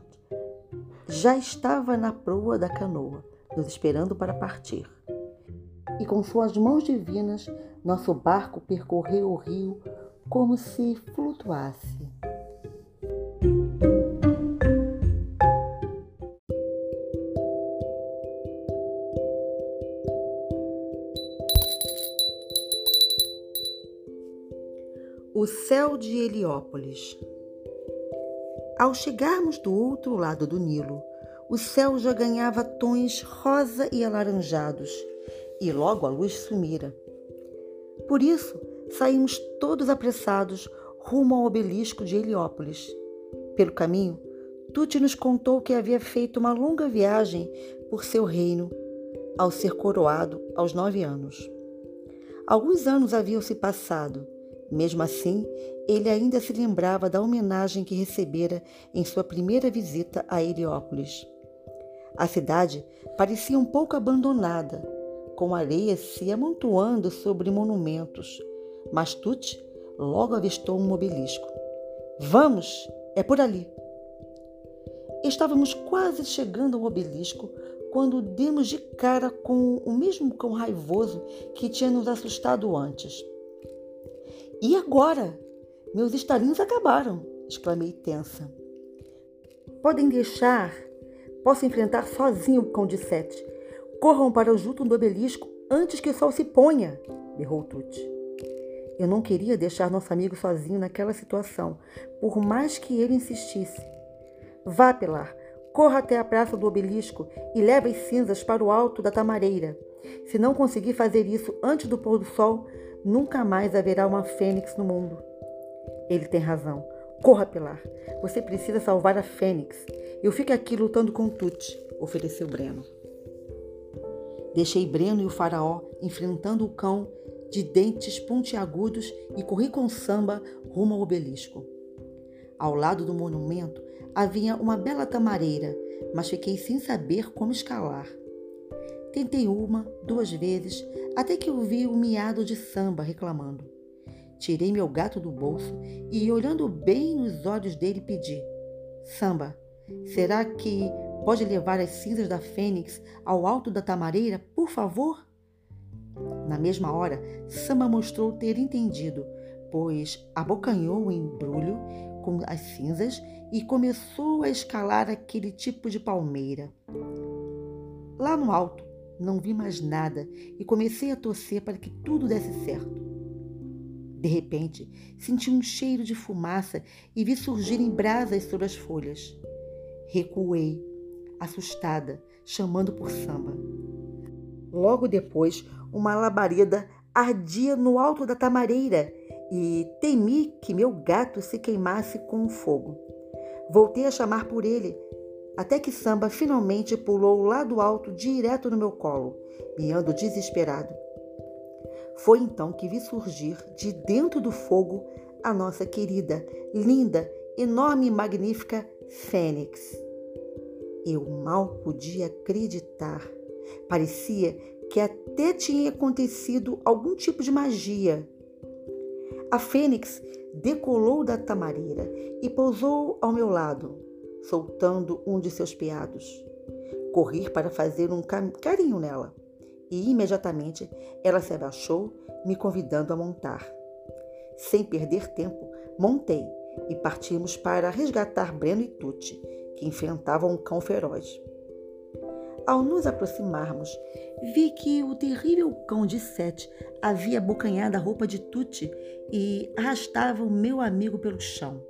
já estava na proa da canoa, nos esperando para partir e com suas mãos divinas, nosso barco percorreu o rio como se flutuasse. O céu de Heliópolis. Ao chegarmos do outro lado do Nilo, o céu já ganhava tons rosa e alaranjados e logo a luz sumira. Por isso, saímos todos apressados rumo ao obelisco de Heliópolis. Pelo caminho, Tuti nos contou que havia feito uma longa viagem por seu reino ao ser coroado aos nove anos. Alguns anos haviam se passado. Mesmo assim, ele ainda se lembrava da homenagem que recebera em sua primeira visita a Heliópolis. A cidade parecia um pouco abandonada, com areia se amontoando sobre monumentos, mas Tuti logo avistou um obelisco. Vamos, é por ali. Estávamos quase chegando ao obelisco quando demos de cara com o mesmo cão raivoso que tinha nos assustado antes. E agora? Meus estalinhos acabaram, exclamei tensa. Podem deixar. Posso enfrentar sozinho o cão de sete. Corram para o junto do obelisco antes que o sol se ponha, berrou Tuti. Eu não queria deixar nosso amigo sozinho naquela situação, por mais que ele insistisse. Vá, Pilar, Corra até a praça do obelisco e leve as cinzas para o alto da tamareira. Se não conseguir fazer isso antes do pôr do sol, nunca mais haverá uma fênix no mundo. Ele tem razão. Corra, Pilar. Você precisa salvar a fênix. Eu fico aqui lutando com Tut, ofereceu Breno. Deixei Breno e o faraó enfrentando o cão de dentes pontiagudos e corri com samba rumo ao obelisco. Ao lado do monumento havia uma bela tamareira, mas fiquei sem saber como escalar. Tentei uma, duas vezes, até que ouvi o miado de samba reclamando. Tirei meu gato do bolso e, olhando bem nos olhos dele, pedi: Samba, será que pode levar as cinzas da fênix ao alto da tamareira, por favor? Na mesma hora, Samba mostrou ter entendido, pois abocanhou o embrulho com as cinzas e começou a escalar aquele tipo de palmeira. Lá no alto, não vi mais nada e comecei a torcer para que tudo desse certo. De repente, senti um cheiro de fumaça e vi surgirem brasas sobre as folhas. Recuei, assustada, chamando por samba. Logo depois, uma labareda ardia no alto da tamareira e temi que meu gato se queimasse com o fogo. Voltei a chamar por ele, até que Samba finalmente pulou lá do alto direto no meu colo, miando desesperado. Foi então que vi surgir de dentro do fogo a nossa querida, linda, enorme e magnífica Fênix. Eu mal podia acreditar. Parecia que até tinha acontecido algum tipo de magia a fênix decolou da tamareira e pousou ao meu lado, soltando um de seus piados. Corri para fazer um carinho nela e imediatamente ela se abaixou, me convidando a montar. Sem perder tempo, montei e partimos para resgatar Breno e Tuti, que enfrentavam um cão feroz. Ao nos aproximarmos, vi que o terrível cão de Sete havia abocanhado a roupa de Tuti e arrastava o meu amigo pelo chão.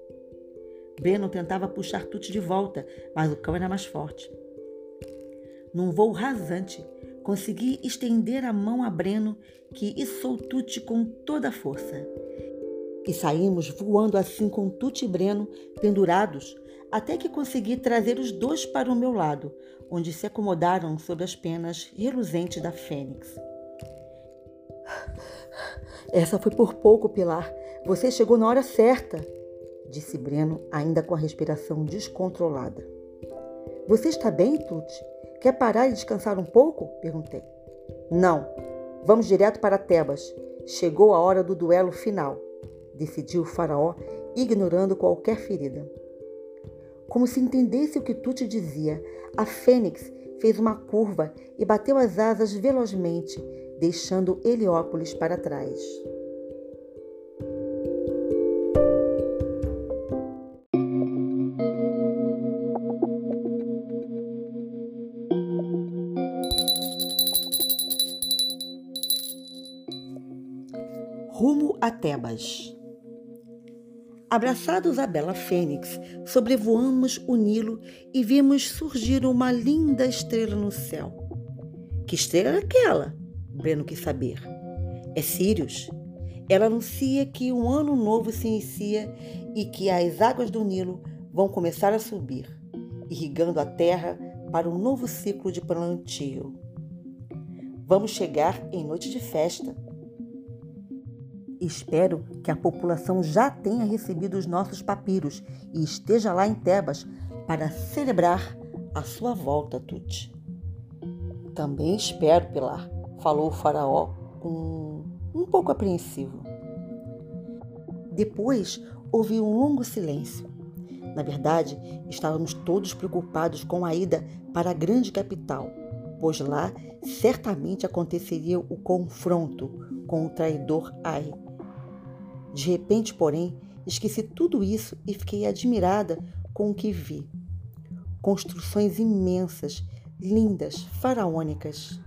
Breno tentava puxar Tuti de volta, mas o cão era mais forte. Num voo rasante, consegui estender a mão a Breno, que içou Tuti com toda a força. E saímos voando assim com Tuti e Breno pendurados, até que consegui trazer os dois para o meu lado, onde se acomodaram sob as penas reluzentes da fênix. Essa foi por pouco, Pilar. Você chegou na hora certa, disse Breno, ainda com a respiração descontrolada. Você está bem, Tuti? Quer parar e descansar um pouco? perguntei. Não. Vamos direto para Tebas. Chegou a hora do duelo final, decidiu o faraó, ignorando qualquer ferida. Como se entendesse o que Tuti dizia, a fênix fez uma curva e bateu as asas velozmente, deixando Heliópolis para trás. Rumo a Tebas. Abraçados à bela fênix, sobrevoamos o Nilo e vimos surgir uma linda estrela no céu. Que estrela era aquela? Breno quis saber. É Sirius. Ela anuncia que um ano novo se inicia e que as águas do Nilo vão começar a subir, irrigando a terra para um novo ciclo de plantio. Vamos chegar em noite de festa Espero que a população já tenha recebido os nossos papiros e esteja lá em Tebas para celebrar a sua volta, Tut. Também espero, Pilar, falou o faraó com um pouco apreensivo. Depois houve um longo silêncio. Na verdade, estávamos todos preocupados com a ida para a grande capital, pois lá certamente aconteceria o confronto com o traidor Ai. De repente, porém, esqueci tudo isso e fiquei admirada com o que vi. Construções imensas, lindas, faraônicas.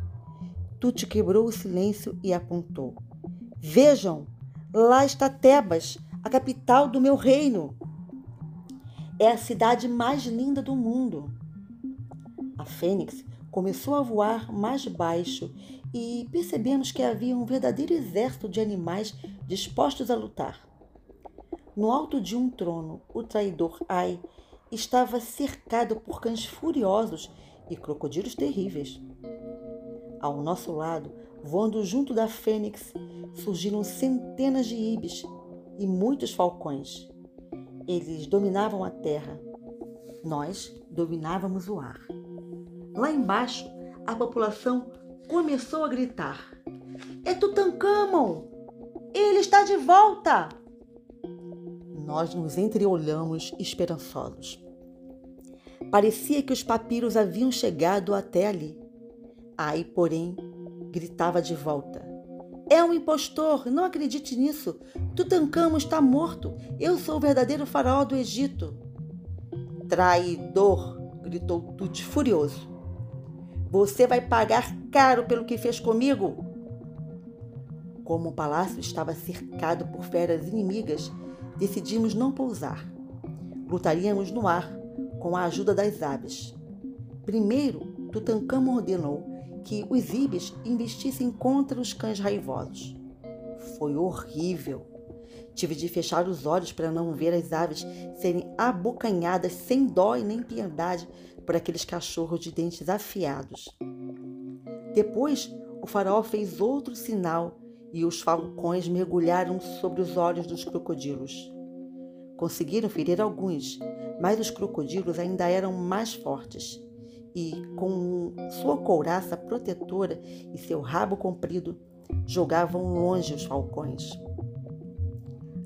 Tuti quebrou o silêncio e apontou. Vejam, lá está Tebas, a capital do meu reino. É a cidade mais linda do mundo. A fênix começou a voar mais baixo e percebemos que havia um verdadeiro exército de animais dispostos a lutar. No alto de um trono, o traidor Ai estava cercado por cães furiosos e crocodilos terríveis. Ao nosso lado, voando junto da fênix, surgiram centenas de ibis e muitos falcões. Eles dominavam a terra. Nós dominávamos o ar. Lá embaixo, a população começou a gritar: É Tutankhamon! Ele está de volta! Nós nos entreolhamos esperançosos. Parecia que os papiros haviam chegado até ali. Aí, porém, gritava de volta: É um impostor, não acredite nisso. Tutankhamon está morto. Eu sou o verdadeiro faraó do Egito. Traidor! gritou Tut furioso. Você vai pagar caro pelo que fez comigo. Como o palácio estava cercado por feras inimigas, decidimos não pousar. Lutaríamos no ar, com a ajuda das aves. Primeiro, Tutankhamon ordenou que os ibis investissem contra os cães raivosos. Foi horrível. Tive de fechar os olhos para não ver as aves serem abocanhadas sem dó e nem piedade por aqueles cachorros de dentes afiados. Depois, o faraó fez outro sinal e os falcões mergulharam sobre os olhos dos crocodilos. Conseguiram ferir alguns, mas os crocodilos ainda eram mais fortes e, com sua couraça protetora e seu rabo comprido, jogavam longe os falcões.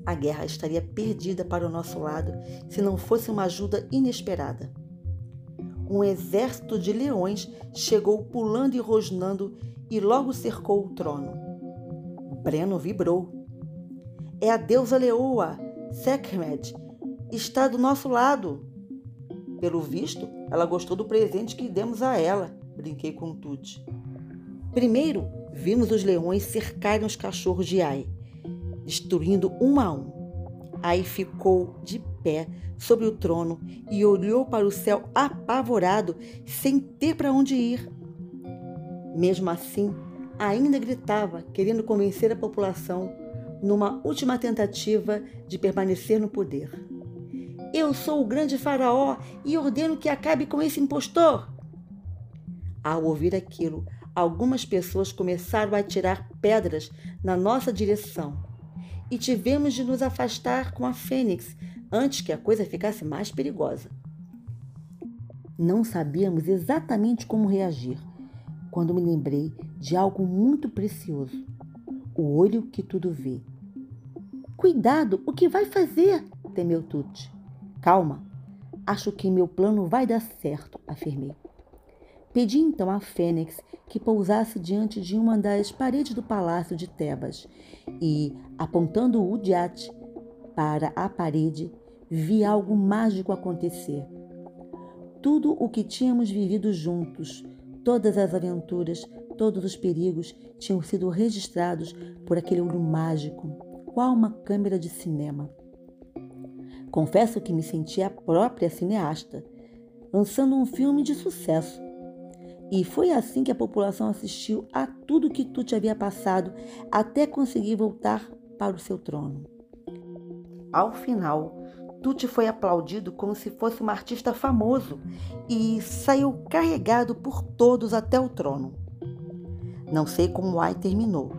A guerra estaria perdida para o nosso lado se não fosse uma ajuda inesperada um exército de leões chegou pulando e rosnando e logo cercou o trono. Breno vibrou. É a deusa leoa, Sekhmet, está do nosso lado. Pelo visto, ela gostou do presente que demos a ela, brinquei com Tuti. Primeiro, vimos os leões cercarem os cachorros de Ai, destruindo um a um. Ai ficou de pé sobre o trono e olhou para o céu apavorado, sem ter para onde ir. Mesmo assim, ainda gritava, querendo convencer a população numa última tentativa de permanecer no poder. Eu sou o grande faraó e ordeno que acabe com esse impostor. Ao ouvir aquilo, algumas pessoas começaram a atirar pedras na nossa direção e tivemos de nos afastar com a fênix antes que a coisa ficasse mais perigosa. Não sabíamos exatamente como reagir quando me lembrei de algo muito precioso: o olho que tudo vê. Cuidado, o que vai fazer? temeu Tuti. Calma, acho que meu plano vai dar certo, afirmei. Pedi então à Fênix que pousasse diante de uma das paredes do palácio de Tebas e, apontando o Udiate para a parede, vi algo mágico acontecer. Tudo o que tínhamos vivido juntos, todas as aventuras, todos os perigos tinham sido registrados por aquele olho mágico, qual uma câmera de cinema. Confesso que me senti a própria cineasta, lançando um filme de sucesso. E foi assim que a população assistiu a tudo que Tuti havia passado até conseguir voltar para o seu trono. Ao final, Tuti foi aplaudido como se fosse um artista famoso e saiu carregado por todos até o trono. Não sei como Ai terminou.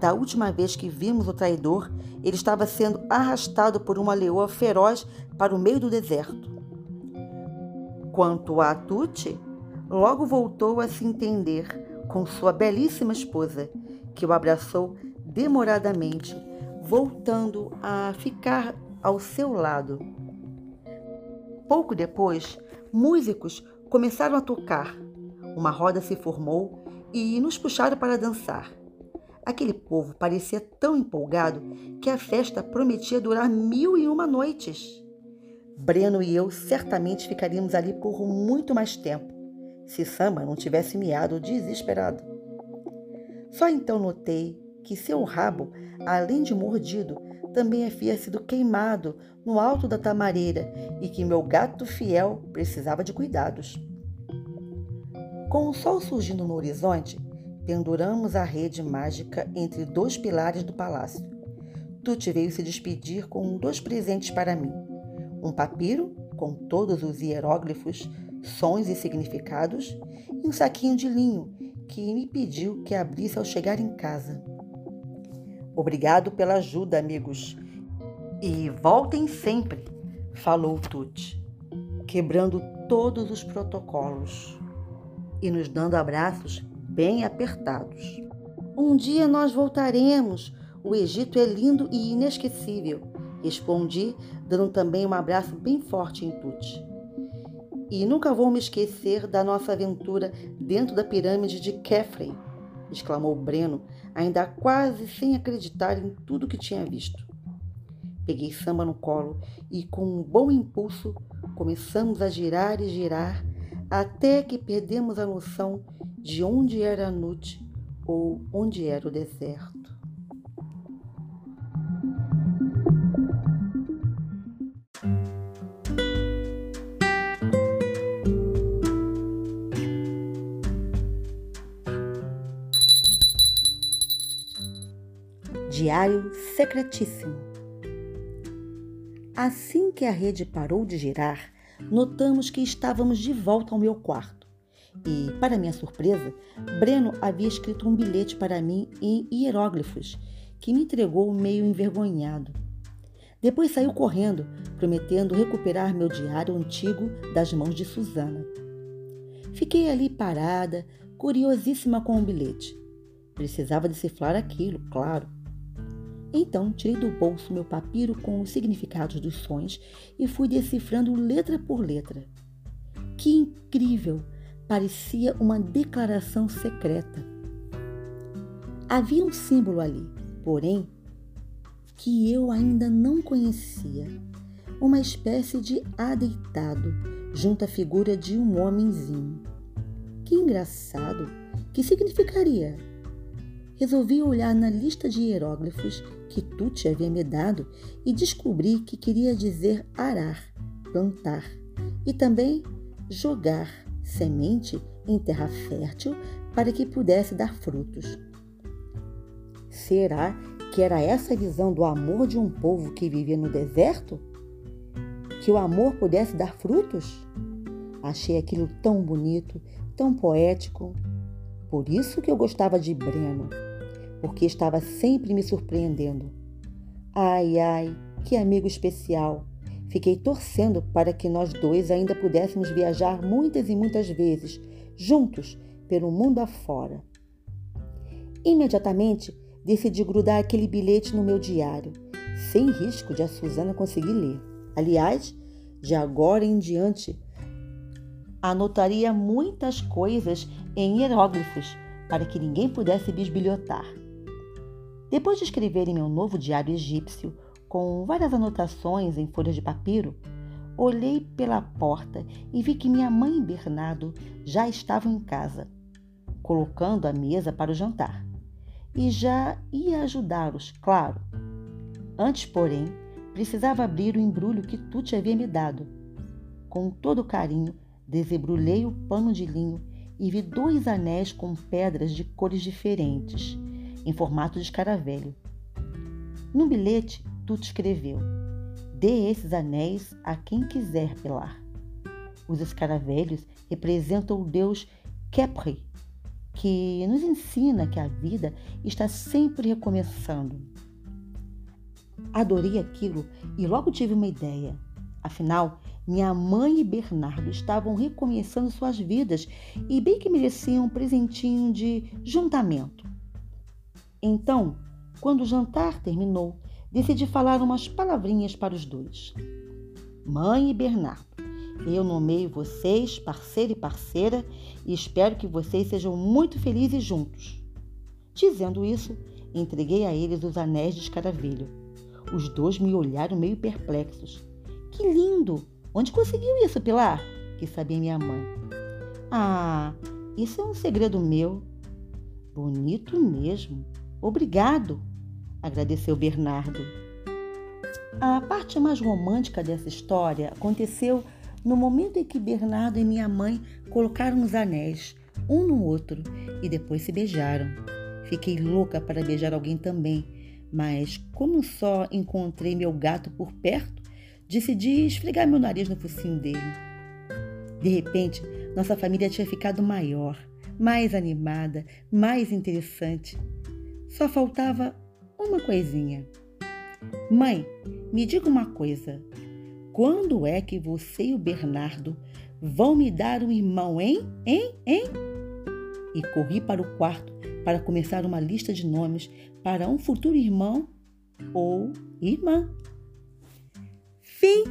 Da última vez que vimos o traidor, ele estava sendo arrastado por uma leoa feroz para o meio do deserto. Quanto a Tuti, logo voltou a se entender com sua belíssima esposa, que o abraçou demoradamente, voltando a ficar ao seu lado. Pouco depois, músicos começaram a tocar. Uma roda se formou e nos puxaram para dançar. Aquele povo parecia tão empolgado que a festa prometia durar mil e uma noites. Breno e eu certamente ficaríamos ali por muito mais tempo, se Sama não tivesse miado desesperado. Só então notei que seu rabo, além de mordido, também havia sido queimado no alto da tamareira e que meu gato fiel precisava de cuidados. Com o sol surgindo no horizonte, penduramos a rede mágica entre dois pilares do palácio. Tuti veio se despedir com dois presentes para mim um papiro com todos os hieróglifos, sons e significados, e um saquinho de linho que me pediu que abrisse ao chegar em casa. Obrigado pela ajuda, amigos. E voltem sempre, falou Tuti, quebrando todos os protocolos e nos dando abraços bem apertados. Um dia nós voltaremos. O Egito é lindo e inesquecível. Respondi, dando também um abraço bem forte em Tuti. E nunca vou me esquecer da nossa aventura dentro da pirâmide de Kefren, exclamou Breno, ainda quase sem acreditar em tudo que tinha visto. Peguei Samba no colo e, com um bom impulso, começamos a girar e girar até que perdemos a noção de onde era Nut ou onde era o deserto. Diário secretíssimo. Assim que a rede parou de girar, notamos que estávamos de volta ao meu quarto. E, para minha surpresa, Breno havia escrito um bilhete para mim em hieróglifos, que me entregou meio envergonhado. Depois saiu correndo, prometendo recuperar meu diário antigo das mãos de Susana. Fiquei ali parada, curiosíssima com o bilhete. Precisava decifrar aquilo, claro. Então tirei do bolso meu papiro com os significados dos sonhos e fui decifrando letra por letra. Que incrível! Parecia uma declaração secreta. Havia um símbolo ali, porém, que eu ainda não conhecia. Uma espécie de adeitado junto à figura de um homenzinho. Que engraçado! Que significaria? Resolvi olhar na lista de hieróglifos que Tuti havia me dado e descobri que queria dizer arar, plantar e também jogar semente em terra fértil para que pudesse dar frutos. Será que era essa a visão do amor de um povo que vivia no deserto? Que o amor pudesse dar frutos? Achei aquilo tão bonito, tão poético. Por isso que eu gostava de Breno porque estava sempre me surpreendendo. Ai, ai, que amigo especial! Fiquei torcendo para que nós dois ainda pudéssemos viajar muitas e muitas vezes, juntos, pelo mundo afora. Imediatamente decidi grudar aquele bilhete no meu diário, sem risco de a Suzana conseguir ler. Aliás, de agora em diante, anotaria muitas coisas em hieróglifos para que ninguém pudesse bisbilhotar. Depois de escrever em meu novo diário egípcio, com várias anotações em folhas de papiro, olhei pela porta e vi que minha mãe e Bernardo já estavam em casa, colocando a mesa para o jantar. E já ia ajudá-los, claro. Antes, porém, precisava abrir o embrulho que Tuti havia me dado. Com todo carinho, desembrulhei o pano de linho e vi dois anéis com pedras de cores diferentes, em formato de escaravelho. No bilhete, Tuti escreveu: Dê esses anéis a quem quiser, Pilar. Os escaravelhos representam o deus Kepri, que nos ensina que a vida está sempre recomeçando. Adorei aquilo e logo tive uma ideia. Afinal, minha mãe e Bernardo estavam recomeçando suas vidas e bem que mereciam um presentinho de juntamento. Então, quando o jantar terminou, decidi falar umas palavrinhas para os dois. Mãe e Bernardo, eu nomeio vocês parceiro e parceira e espero que vocês sejam muito felizes juntos. Dizendo isso, entreguei a eles os anéis de escaravelho. Os dois me olharam meio perplexos. Que lindo! Onde conseguiu isso, Pilar? Quis saber minha mãe. Ah, isso é um segredo meu. Bonito mesmo. Obrigado, agradeceu Bernardo. A parte mais romântica dessa história aconteceu no momento em que Bernardo e minha mãe colocaram os anéis um no outro e depois se beijaram. Fiquei louca para beijar alguém também, mas como só encontrei meu gato por perto, decidi esfregar meu nariz no focinho dele. De repente, nossa família tinha ficado maior, mais animada, mais interessante. Só faltava uma coisinha. Mãe, me diga uma coisa. Quando é que você e o Bernardo vão me dar um irmão, hein? Hein? Hein? E corri para o quarto para começar uma lista de nomes para um futuro irmão ou irmã. Fim!